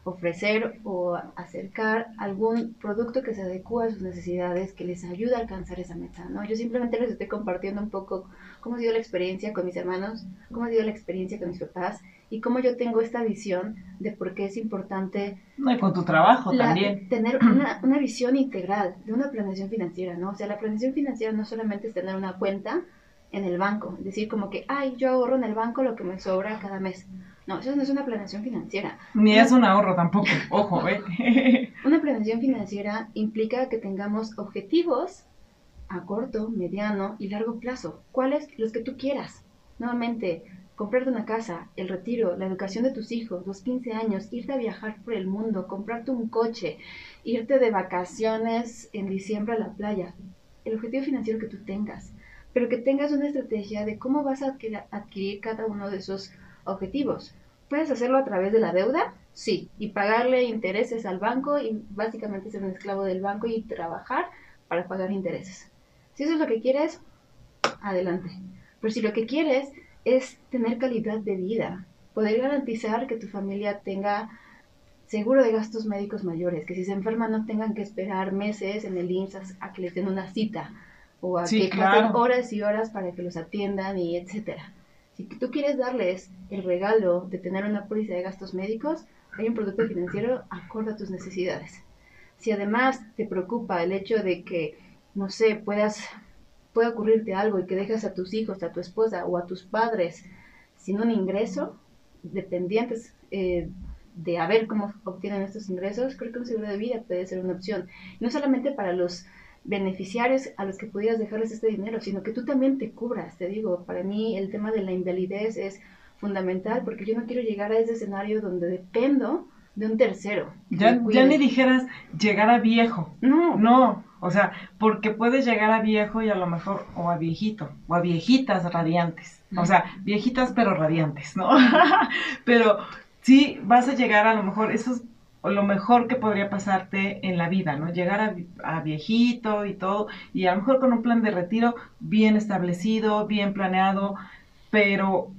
ofrecer o acercar algún producto que se adecue a sus necesidades, que les ayude a alcanzar esa meta, ¿no? Yo simplemente les estoy compartiendo un poco cómo ha sido la experiencia con mis hermanos, cómo ha sido la experiencia con mis papás y cómo yo tengo esta visión de por qué es importante... No, y con tu trabajo también. Tener una, una visión integral de una planeación financiera, ¿no? O sea, la planeación financiera no solamente es tener una cuenta en el banco, decir como que, ay, yo ahorro en el banco lo que me sobra cada mes. No, eso no es una planeación financiera. Ni es un ahorro tampoco, ojo, ¿eh? una planeación financiera implica que tengamos objetivos a corto, mediano y largo plazo. ¿Cuáles? Los que tú quieras. Nuevamente, comprarte una casa, el retiro, la educación de tus hijos, los 15 años, irte a viajar por el mundo, comprarte un coche, irte de vacaciones en diciembre a la playa. El objetivo financiero que tú tengas, pero que tengas una estrategia de cómo vas a adquirir cada uno de esos objetivos. ¿Puedes hacerlo a través de la deuda? Sí, y pagarle intereses al banco y básicamente ser un esclavo del banco y trabajar para pagar intereses. Si eso es lo que quieres, adelante. Pero si lo que quieres es tener calidad de vida, poder garantizar que tu familia tenga seguro de gastos médicos mayores, que si se enferman no tengan que esperar meses en el IMSS a que les den una cita o a que pasen horas y horas para que los atiendan y etcétera. Si tú quieres darles el regalo de tener una póliza de gastos médicos, hay un producto financiero acorde a tus necesidades. Si además te preocupa el hecho de que no sé, puedas, puede ocurrirte algo y que dejes a tus hijos, a tu esposa o a tus padres sin un ingreso, dependientes eh, de a ver cómo obtienen estos ingresos, creo que un seguro de vida puede ser una opción. no solamente para los beneficiarios a los que pudieras dejarles este dinero, sino que tú también te cubras. Te digo, para mí el tema de la invalidez es fundamental porque yo no quiero llegar a ese escenario donde dependo de un tercero. Ya, ya ni dijeras llegar a viejo. No. No, o sea, porque puedes llegar a viejo y a lo mejor, o a viejito, o a viejitas radiantes. O sea, viejitas pero radiantes, ¿no? pero sí vas a llegar a lo mejor, eso es lo mejor que podría pasarte en la vida, ¿no? Llegar a, a, viejito y todo, y a lo mejor con un plan de retiro bien establecido, bien planeado, pero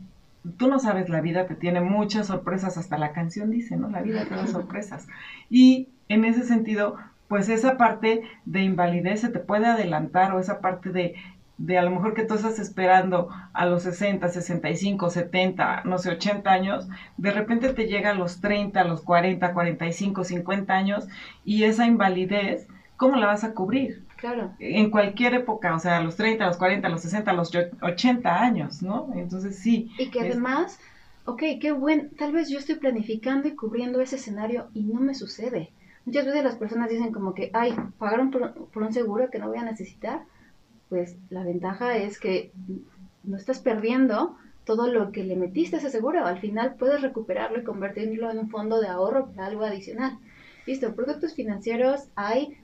tú no sabes, la vida te tiene muchas sorpresas, hasta la canción dice, ¿no? La vida te da sorpresas. Y en ese sentido, pues esa parte de invalidez se te puede adelantar o esa parte de, de a lo mejor que tú estás esperando a los 60, 65, 70, no sé, 80 años, de repente te llega a los 30, a los 40, 45, 50 años y esa invalidez, ¿cómo la vas a cubrir? Claro. En cualquier época, o sea, a los 30, a los 40, a los 60, a los 80 años, ¿no? Entonces sí. Y que además, ok, qué buen, tal vez yo estoy planificando y cubriendo ese escenario y no me sucede. Muchas veces las personas dicen como que, ay, pagaron por, un seguro que no voy a necesitar. Pues la ventaja es que no estás perdiendo todo lo que le metiste a ese seguro. Al final puedes recuperarlo y convertirlo en un fondo de ahorro para algo adicional. Listo, productos financieros hay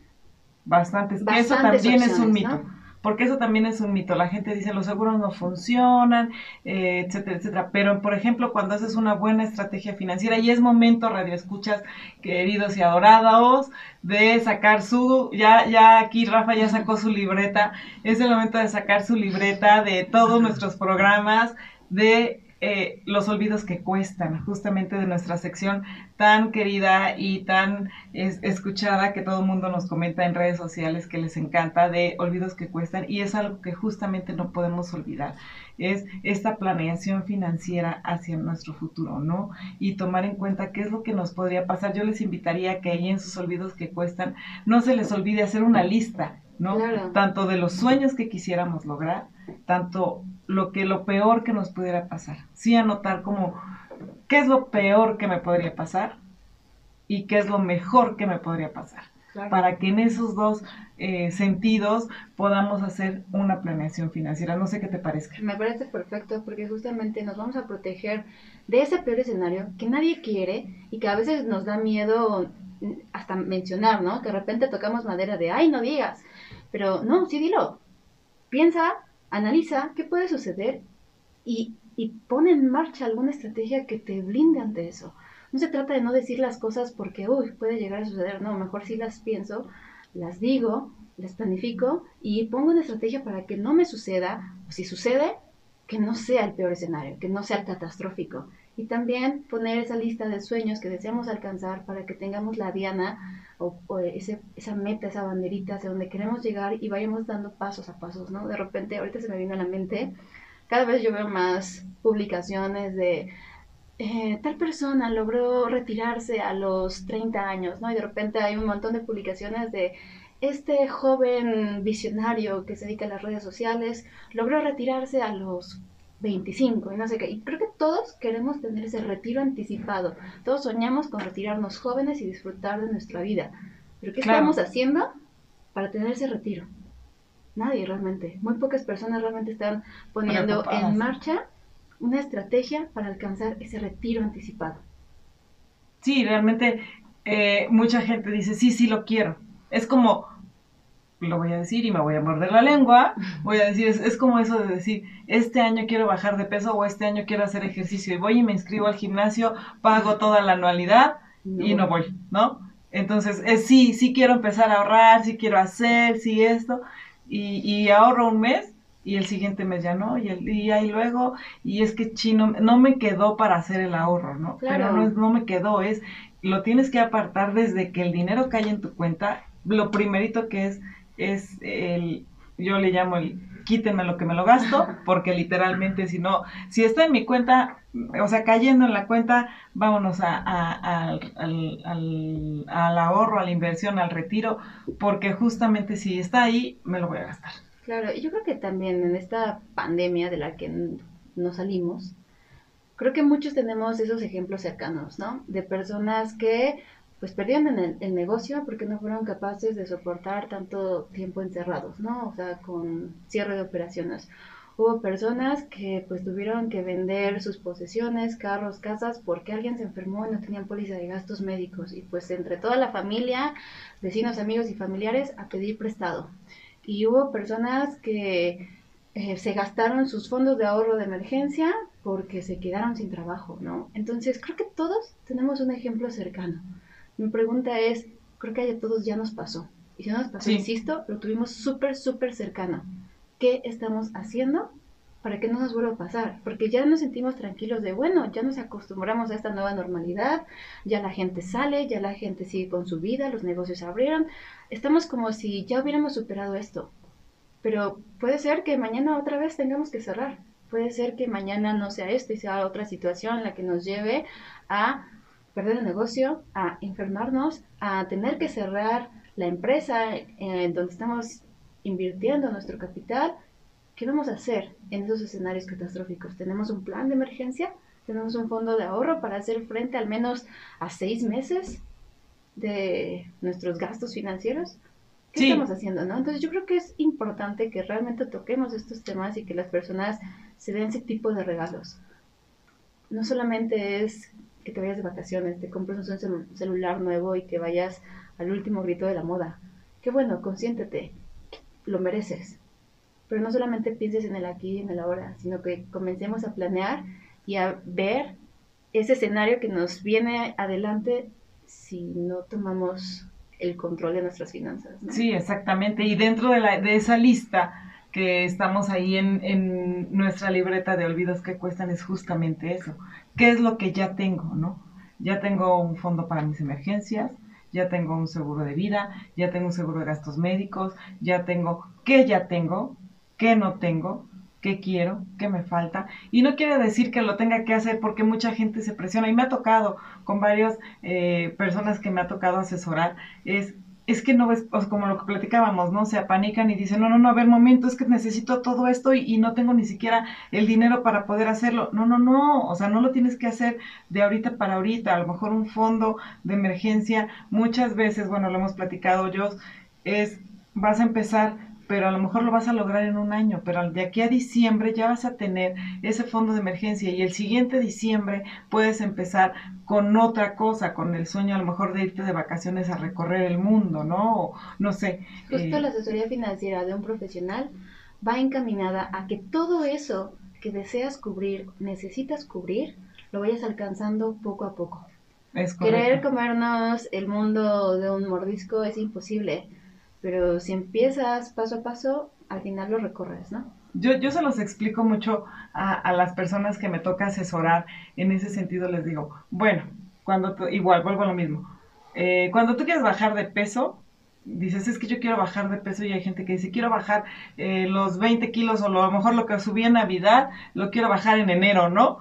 bastantes. Eso también es un mito porque eso también es un mito. La gente dice los seguros no funcionan, eh, etcétera, etcétera. Pero, por ejemplo, cuando haces una buena estrategia financiera, y es momento, radio escuchas, queridos y adorados, de sacar su, ya, ya aquí Rafa ya sacó su libreta, es el momento de sacar su libreta de todos nuestros programas, de eh, los olvidos que cuestan, justamente de nuestra sección tan querida y tan escuchada que todo el mundo nos comenta en redes sociales que les encanta de olvidos que cuestan y es algo que justamente no podemos olvidar. Es esta planeación financiera hacia nuestro futuro, ¿no? Y tomar en cuenta qué es lo que nos podría pasar. Yo les invitaría a que ahí en sus olvidos que cuestan no se les olvide hacer una lista, ¿no? Tanto de los sueños que quisiéramos lograr, tanto lo que lo peor que nos pudiera pasar. Sí anotar como qué es lo peor que me podría pasar y qué es lo mejor que me podría pasar. Para que en esos dos eh, sentidos podamos hacer una planeación financiera. No sé qué te parezca. Me parece perfecto porque justamente nos vamos a proteger de ese peor escenario que nadie quiere y que a veces nos da miedo hasta mencionar, ¿no? Que de repente tocamos madera de, ay, no digas. Pero no, sí dilo. Piensa analiza qué puede suceder y, y pone en marcha alguna estrategia que te blinde ante eso. No se trata de no decir las cosas porque, uy, puede llegar a suceder. No, mejor si las pienso, las digo, las planifico y pongo una estrategia para que no me suceda, o si sucede, que no sea el peor escenario, que no sea catastrófico. Y también poner esa lista de sueños que deseamos alcanzar para que tengamos la diana o, ese, esa meta, esa banderita hacia donde queremos llegar y vayamos dando pasos a pasos, ¿no? De repente, ahorita se me vino a la mente, cada vez yo veo más publicaciones de eh, tal persona logró retirarse a los 30 años, ¿no? Y de repente hay un montón de publicaciones de este joven visionario que se dedica a las redes sociales logró retirarse a los 25 y no sé qué. Y creo que todos queremos tener ese retiro anticipado. Todos soñamos con retirarnos jóvenes y disfrutar de nuestra vida. Pero ¿qué estamos haciendo para tener ese retiro? Nadie realmente. Muy pocas personas realmente están poniendo en marcha una estrategia para alcanzar ese retiro anticipado. Sí, realmente eh, mucha gente dice, sí, sí lo quiero. Es como, lo voy a decir y me voy a morder la lengua, voy a decir, es, como eso de decir, este año quiero bajar de peso o este año quiero hacer ejercicio y voy y me inscribo al gimnasio, pago toda la anualidad y no voy, ¿no? Entonces, es, sí, sí quiero empezar a ahorrar, sí quiero hacer, sí esto, y, y ahorro un mes y el siguiente mes ya no, y, el, y ahí luego, y es que chino, no me quedó para hacer el ahorro, ¿no? Claro. Pero no, no me quedó, es, lo tienes que apartar desde que el dinero cae en tu cuenta, lo primerito que es es el, yo le llamo el quítenme lo que me lo gasto, porque literalmente si no, si está en mi cuenta, o sea, cayendo en la cuenta, vámonos a, al, al, al, ahorro, a la inversión, al retiro, porque justamente si está ahí, me lo voy a gastar. Claro, y yo creo que también en esta pandemia de la que no salimos, creo que muchos tenemos esos ejemplos cercanos, ¿no? De personas que pues perdieron el, negocio porque no fueron capaces de soportar tanto tiempo encerrados, ¿no? O sea, con cierre de operaciones. Hubo personas que pues tuvieron que vender sus posesiones, carros, casas, porque alguien se enfermó y no tenían póliza de gastos médicos. Y pues entre toda la familia, vecinos, amigos y familiares, a pedir prestado. Y hubo personas que eh, se gastaron sus fondos de ahorro de emergencia porque se quedaron sin trabajo, ¿no? Entonces creo que todos tenemos un ejemplo cercano. Mi pregunta es, creo que a todos ya nos pasó. Y si no nos pasó, insisto, lo tuvimos súper, súper cercano. ¿Qué estamos haciendo para que no nos vuelva a pasar? Porque ya nos sentimos tranquilos de, bueno, ya nos acostumbramos a esta nueva normalidad, ya la gente sale, ya la gente sigue con su vida, los negocios abrieron. Estamos como si ya hubiéramos superado esto. Pero puede ser que mañana otra vez tengamos que cerrar. Puede ser que mañana no sea esto y sea otra situación la que nos lleve a perder el negocio, a enfermarnos, a tener que cerrar la empresa en donde estamos invirtiendo nuestro capital, ¿qué vamos a hacer en esos escenarios catastróficos? ¿Tenemos un plan de emergencia? ¿Tenemos un fondo de ahorro para hacer frente al menos a seis meses de nuestros gastos financieros? ¿Qué estamos haciendo? ¿no? Entonces yo creo que es importante que realmente toquemos estos temas y que las personas se den ese tipo de regalos. No solamente es que te vayas de vacaciones, te compres un celular nuevo y que vayas al último grito de la moda. Qué bueno, consiéntete, lo mereces. Pero no solamente pienses en el aquí y en el ahora, sino que comencemos a planear y a ver ese escenario que nos viene adelante si no tomamos el control de nuestras finanzas. Sí, exactamente. Y dentro de, la, de esa lista que estamos ahí en, en nuestra libreta de olvidos que cuestan es justamente eso. ¿Qué es lo que ya tengo, no? Ya tengo un fondo para mis emergencias, ya tengo un seguro de vida, ya tengo un seguro de gastos médicos, ya tengo, ¿qué ya tengo? ¿Qué no tengo? ¿Qué quiero? ¿Qué me falta? Y no quiere decir que lo tenga que hacer porque mucha gente se presiona y me ha tocado con varias eh, personas que me ha tocado asesorar, es es que no ves, como lo que platicábamos, ¿no? Se apanican y dicen, no, no, no, a ver, momento, es que necesito todo esto y, no tengo ni siquiera el dinero para poder hacerlo. No, no, no, o sea, no lo tienes que hacer de ahorita para ahorita, a lo mejor un fondo de emergencia, muchas veces, bueno, lo hemos platicado yo, es, vas a empezar pero a lo mejor lo vas a lograr en un año, pero de aquí a diciembre ya vas a tener ese fondo de emergencia y el siguiente diciembre puedes empezar con otra cosa, con el sueño a lo mejor de irte de vacaciones a recorrer el mundo, ¿no? O, no sé. Justo eh, la asesoría financiera de un profesional va encaminada a que todo eso que deseas cubrir, necesitas cubrir, lo vayas alcanzando poco a poco. Es Querer comernos el mundo de un mordisco es imposible pero si empiezas paso a paso, al final lo recorres, ¿no? Yo, yo se los explico mucho a, las personas que me toca asesorar, en ese sentido les digo, bueno, cuando igual, vuelvo a lo mismo, eh, cuando tú quieres bajar de peso, dices, es que yo quiero bajar de peso y hay gente que dice, quiero bajar eh, los 20 kilos o lo, a lo mejor lo que subí en Navidad, lo quiero bajar en enero, ¿no?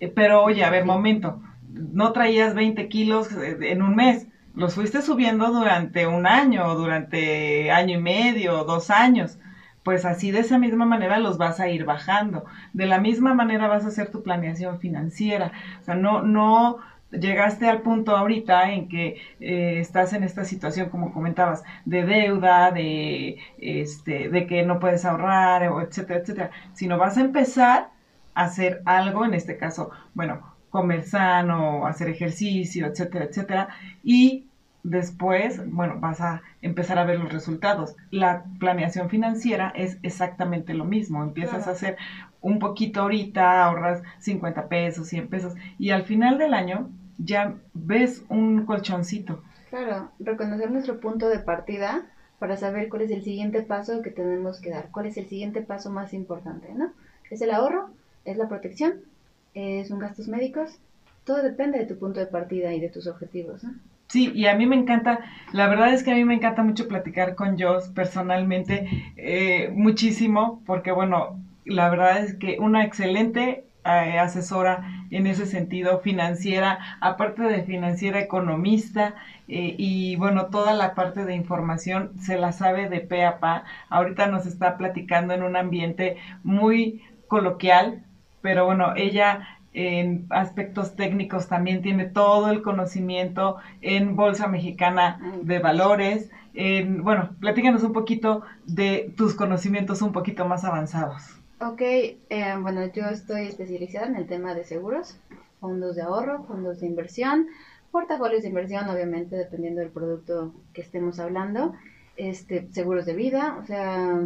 Eh, pero oye, a ver, momento, no traías 20 kilos en un mes, los fuiste subiendo durante un año, durante año y medio, dos años, pues así de esa misma manera los vas a ir bajando. De la misma manera vas a hacer tu planeación financiera. O sea, no, no llegaste al punto ahorita en que eh, estás en esta situación, como comentabas, de deuda, de, este, de que no puedes ahorrar, etcétera, etcétera, sino vas a empezar a hacer algo, en este caso, bueno, comer sano, hacer ejercicio, etcétera, etcétera, y después, bueno, vas a empezar a ver los resultados. La planeación financiera es exactamente lo mismo. Empiezas a hacer un poquito ahorita, ahorras 50 pesos, 100 pesos y al final del año ya ves un colchoncito. Claro, reconocer nuestro punto de partida para saber cuál es el siguiente paso que tenemos que dar, cuál es el siguiente paso más importante, ¿no? ¿Es el ahorro? ¿Es la protección? ¿Es un gastos médicos? Todo depende de tu punto de partida y de tus objetivos. Sí, y a mí me encanta, la verdad es que a mí me encanta mucho platicar con Joss personalmente, eh, muchísimo, porque bueno, la verdad es que una excelente eh, asesora en ese sentido, financiera, aparte de financiera, economista, eh, y bueno, toda la parte de información se la sabe de pe a pa. Ahorita nos está platicando en un ambiente muy coloquial, pero bueno, ella en aspectos técnicos también tiene todo el conocimiento en Bolsa Mexicana de Valores. En, bueno, platícanos un poquito de tus conocimientos un poquito más avanzados. Ok, eh, bueno, yo estoy especializada en el tema de seguros, fondos de ahorro, fondos de inversión, portafolios de inversión, obviamente dependiendo del producto que estemos hablando, este, seguros de vida, o sea,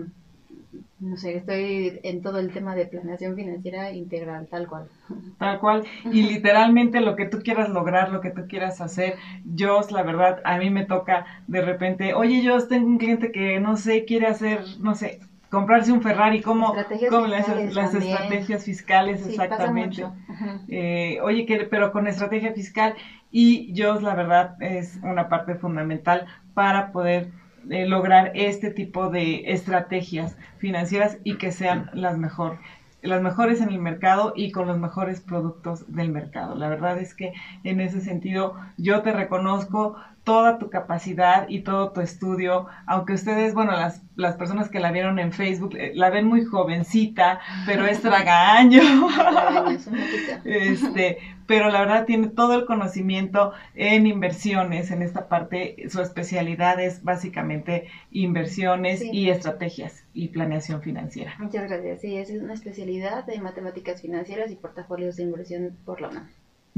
no sé, estoy en todo el tema de planeación financiera integral, tal cual. Tal cual. Y literalmente lo que tú quieras lograr, lo que tú quieras hacer, yo, la verdad, a mí me toca de repente, oye, yo tengo un cliente que, no sé, quiere hacer, no sé, comprarse un Ferrari, ¿cómo, las, estrategias fiscales exactamente? Eh, oye, que, pero con estrategia fiscal y yo, la verdad, es una parte fundamental para poder eh, lograr este tipo de estrategias financieras y que sean las mejor las mejores en el mercado y con los mejores productos del mercado. La verdad es que en ese sentido yo te reconozco toda tu capacidad y todo tu estudio, aunque ustedes, bueno, las, las personas que la vieron en Facebook, eh, la ven muy jovencita, pero es tragaño. este, pero la verdad tiene todo el conocimiento en inversiones, en esta parte, su especialidad es básicamente inversiones y estrategias y planeación financiera. Muchas gracias. Sí, es una especialidad de matemáticas financieras y portafolios de inversión por la UNAM.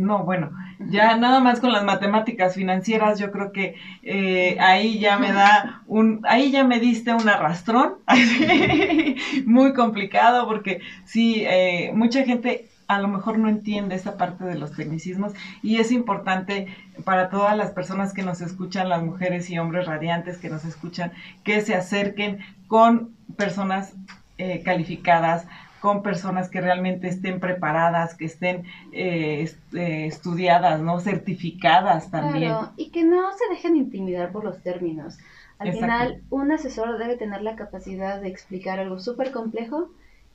No, bueno, ya nada más con las matemáticas financieras, yo creo que eh, ahí ya me da un, ahí ya me diste un arrastrón, muy complicado, porque sí, eh, mucha gente a lo mejor no entiende esa parte de los tecnicismos y es importante para todas las personas que nos escuchan, las mujeres y hombres radiantes que nos escuchan, que se acerquen con personas eh, calificadas, con personas que realmente estén preparadas, que estén eh, eh, estudiadas, ¿no? Certificadas también. Claro, y que no se dejen intimidar por los términos. Al final, un asesor debe tener la capacidad de explicar algo súper complejo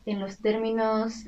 en los términos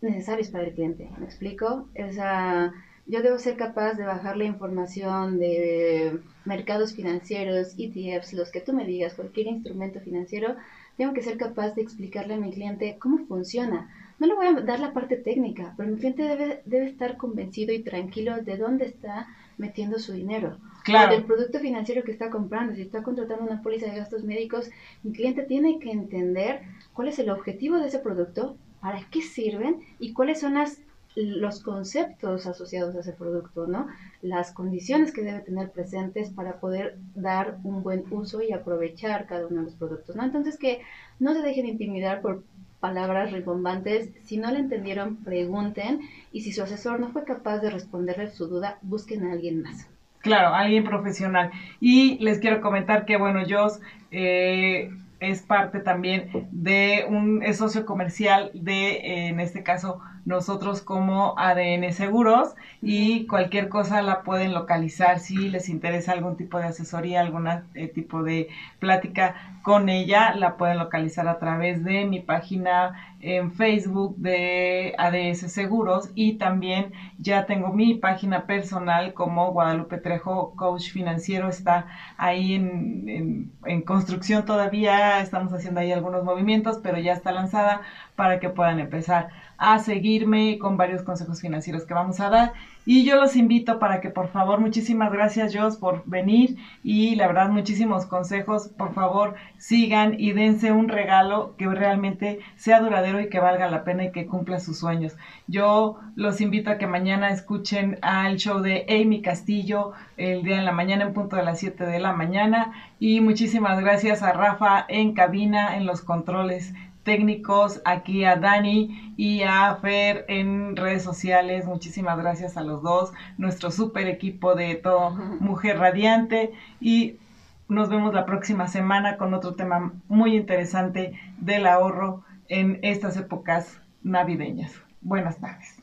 necesarios para el cliente. ¿Me explico? O sea, yo debo ser capaz de bajar la información de mercados financieros, ETFs, los que tú me digas, cualquier instrumento financiero, tengo que ser capaz de explicarle a mi cliente cómo funciona. No le voy a dar la parte técnica, pero mi cliente debe, debe estar convencido y tranquilo de dónde está metiendo su dinero. Claro. O del producto financiero que está comprando. Si está contratando una póliza de gastos médicos, mi cliente tiene que entender cuál es el objetivo de ese producto, para qué sirven y cuáles son las los conceptos asociados a ese producto, ¿no? Las condiciones que debe tener presentes para poder dar un buen uso y aprovechar cada uno de los productos, ¿no? Entonces que no se dejen intimidar por palabras rimbombantes, si no le entendieron, pregunten y si su asesor no fue capaz de responderle su duda, busquen a alguien más. Claro, alguien profesional. Y les quiero comentar que, bueno, yo eh, es parte también de un es socio comercial de, en este caso, nosotros como ADN Seguros y cualquier cosa la pueden localizar si les interesa algún tipo de asesoría, algún eh, tipo de plática con ella, la pueden localizar a través de mi página en Facebook de ADS Seguros y también ya tengo mi página personal como Guadalupe Trejo Coach Financiero, está ahí en, en construcción todavía, estamos haciendo ahí algunos movimientos, pero ya está lanzada para que puedan empezar a seguirme con varios consejos financieros que vamos a dar. Y yo los invito para que por favor, muchísimas gracias Jos por venir y la verdad muchísimos consejos, por favor sigan y dense un regalo que realmente sea duradero y que valga la pena y que cumpla sus sueños. Yo los invito a que mañana escuchen al show de Amy Castillo el día en la mañana en punto de las 7 de la mañana y muchísimas gracias a Rafa en cabina en los controles técnicos, aquí a Dani y a Fer en redes sociales. Muchísimas gracias a los dos, nuestro super equipo de todo Mujer Radiante y nos vemos la próxima semana con otro tema muy interesante del ahorro en estas épocas navideñas. Buenas tardes.